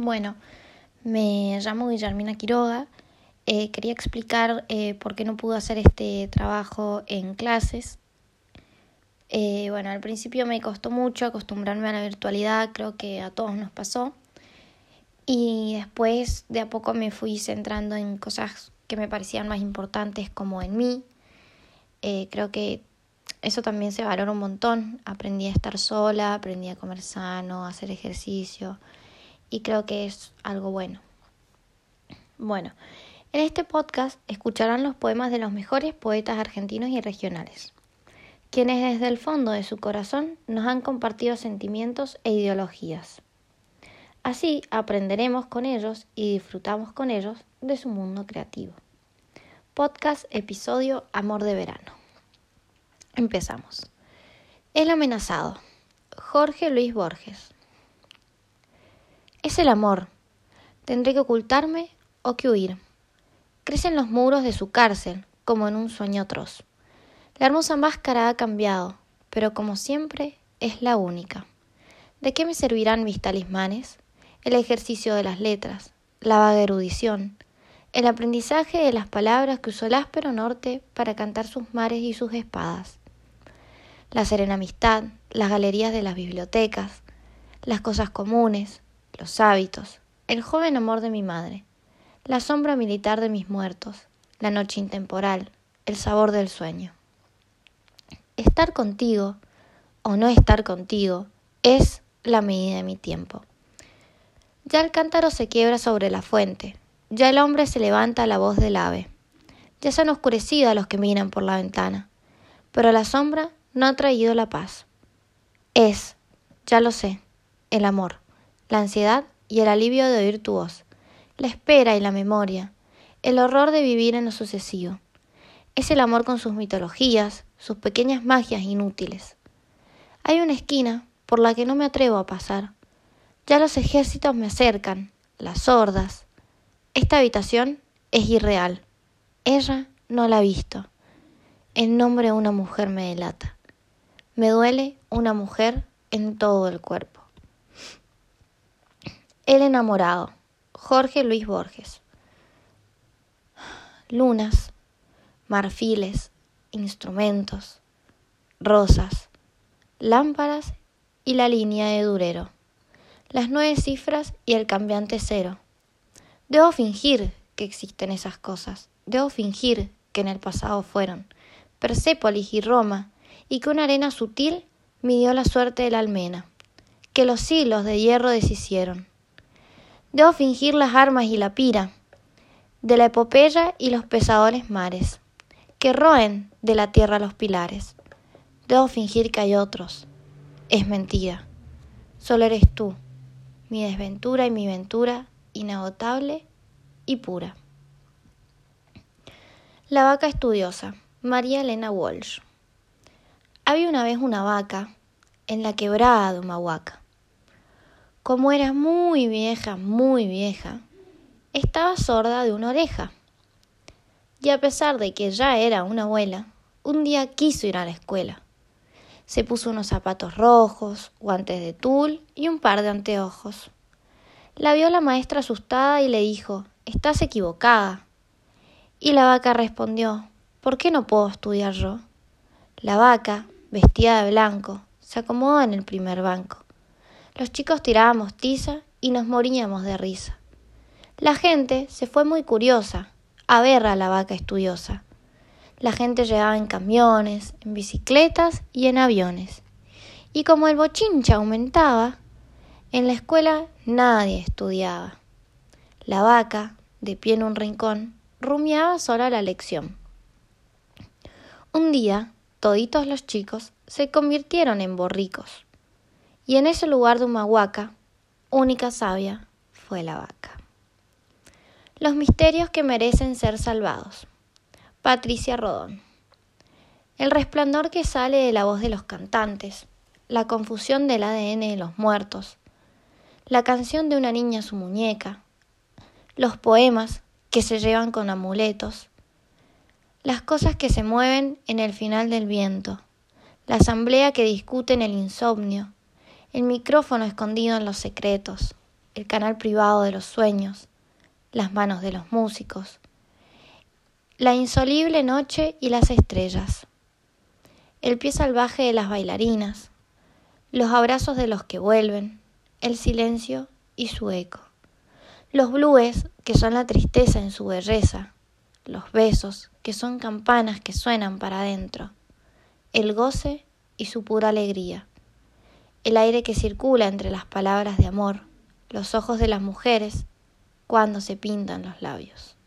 Bueno, me llamo Guillermina Quiroga. Eh, quería explicar eh, por qué no pude hacer este trabajo en clases. Eh, bueno, al principio me costó mucho acostumbrarme a la virtualidad, creo que a todos nos pasó. Y después de a poco me fui centrando en cosas que me parecían más importantes como en mí. creo que eso también se valora un montón. Aprendí a estar sola, aprendí a comer sano, a hacer ejercicio y creo que es algo bueno. Bueno, en este podcast escucharán los poemas de los mejores poetas argentinos y regionales, quienes desde el fondo de su corazón nos han compartido sentimientos e ideologías. Así aprenderemos con ellos y disfrutamos con ellos de su mundo creativo. Podcast episodio Amor de Verano. Empezamos. El amenazado. Jorge Luis Borges. Es el amor. Tendré que ocultarme o que huir. Crecen los muros de su cárcel, como en un sueño atroz. La hermosa máscara ha cambiado, pero como siempre es la única. ¿De qué me servirán mis talismanes? El ejercicio de las letras, la vaga erudición, el aprendizaje de las palabras que usó el áspero norte para cantar sus mares y sus espadas. La serena amistad, las galerías de las bibliotecas, las cosas comunes, los hábitos, el joven amor de mi madre, la sombra militar de mis muertos, la noche intemporal, el sabor del sueño. Estar contigo o no estar contigo es la medida de mi tiempo. Ya el cántaro se quiebra sobre la fuente, ya el hombre se levanta a la voz del ave, ya se han oscurecido a los que miran por la ventana, pero la sombra no ha traído la paz. Es, ya lo sé, el amor la ansiedad y el alivio de oír tu voz, la espera y la memoria, el horror de vivir en lo sucesivo. Es el amor con sus mitologías, sus pequeñas magias inútiles. Hay una esquina por la que no me atrevo a pasar. Ya los ejércitos me acercan, las hordas. Esta habitación es irreal. Ella no la ha visto. En nombre de una mujer me delata. Me duele una mujer en todo el cuerpo. El enamorado. Jorge Luis Borges. Lunas, marfiles, instrumentos, rosas, lámparas y la línea de durero. Las nueve cifras y el cambiante cero. Debo fingir que existen esas cosas. Debo fingir que en el pasado fueron Persépolis y Roma y que una arena sutil midió la suerte de la almena, que los siglos de hierro deshicieron Debo fingir las armas y la pira, de la epopeya y los pesadores mares, que roen de la tierra los pilares. Debo fingir que hay otros. Es mentira. Solo eres tú, mi desventura y mi ventura, inagotable y pura. La vaca estudiosa, María Elena Walsh. Había una vez una vaca en la quebrada de Humahuaca como era muy vieja, muy vieja, estaba sorda de una oreja. Y a pesar de que ya era una abuela, un día quiso ir a la escuela. Se puso unos zapatos rojos, guantes de tul y un par de anteojos. La vio la maestra asustada y le dijo, Estás equivocada. Y la vaca respondió, ¿Por qué no puedo estudiar yo? La vaca, vestida de blanco, se acomodó en el primer banco. Los chicos tirábamos tiza y nos moríamos de risa. La gente se fue muy curiosa a ver a la vaca estudiosa. La gente llegaba en camiones, en bicicletas y en aviones. Y como el bochincha aumentaba, en la escuela nadie estudiaba. La vaca, de pie en un rincón, rumiaba sola la lección. Un día, toditos los chicos se convirtieron en borricos y en ese lugar de Humahuaca, única sabia fue la vaca. Los misterios que merecen ser salvados. Patricia Rodón. El resplandor que sale de la voz de los cantantes, la confusión del ADN de los muertos, la canción de una niña a su muñeca, los poemas que se llevan con amuletos, las cosas que se mueven en el final del viento, la asamblea que discute en el insomnio, el micrófono escondido en los secretos, el canal privado de los sueños, las manos de los músicos, la insolible noche y las estrellas, el pie salvaje de las bailarinas, los abrazos de los que vuelven, el silencio y su eco, los blues que son la tristeza en su belleza, los besos que son campanas que suenan para adentro, el goce y su pura alegría, el aire que circula entre las palabras de amor, los ojos de las mujeres cuando se pintan los labios.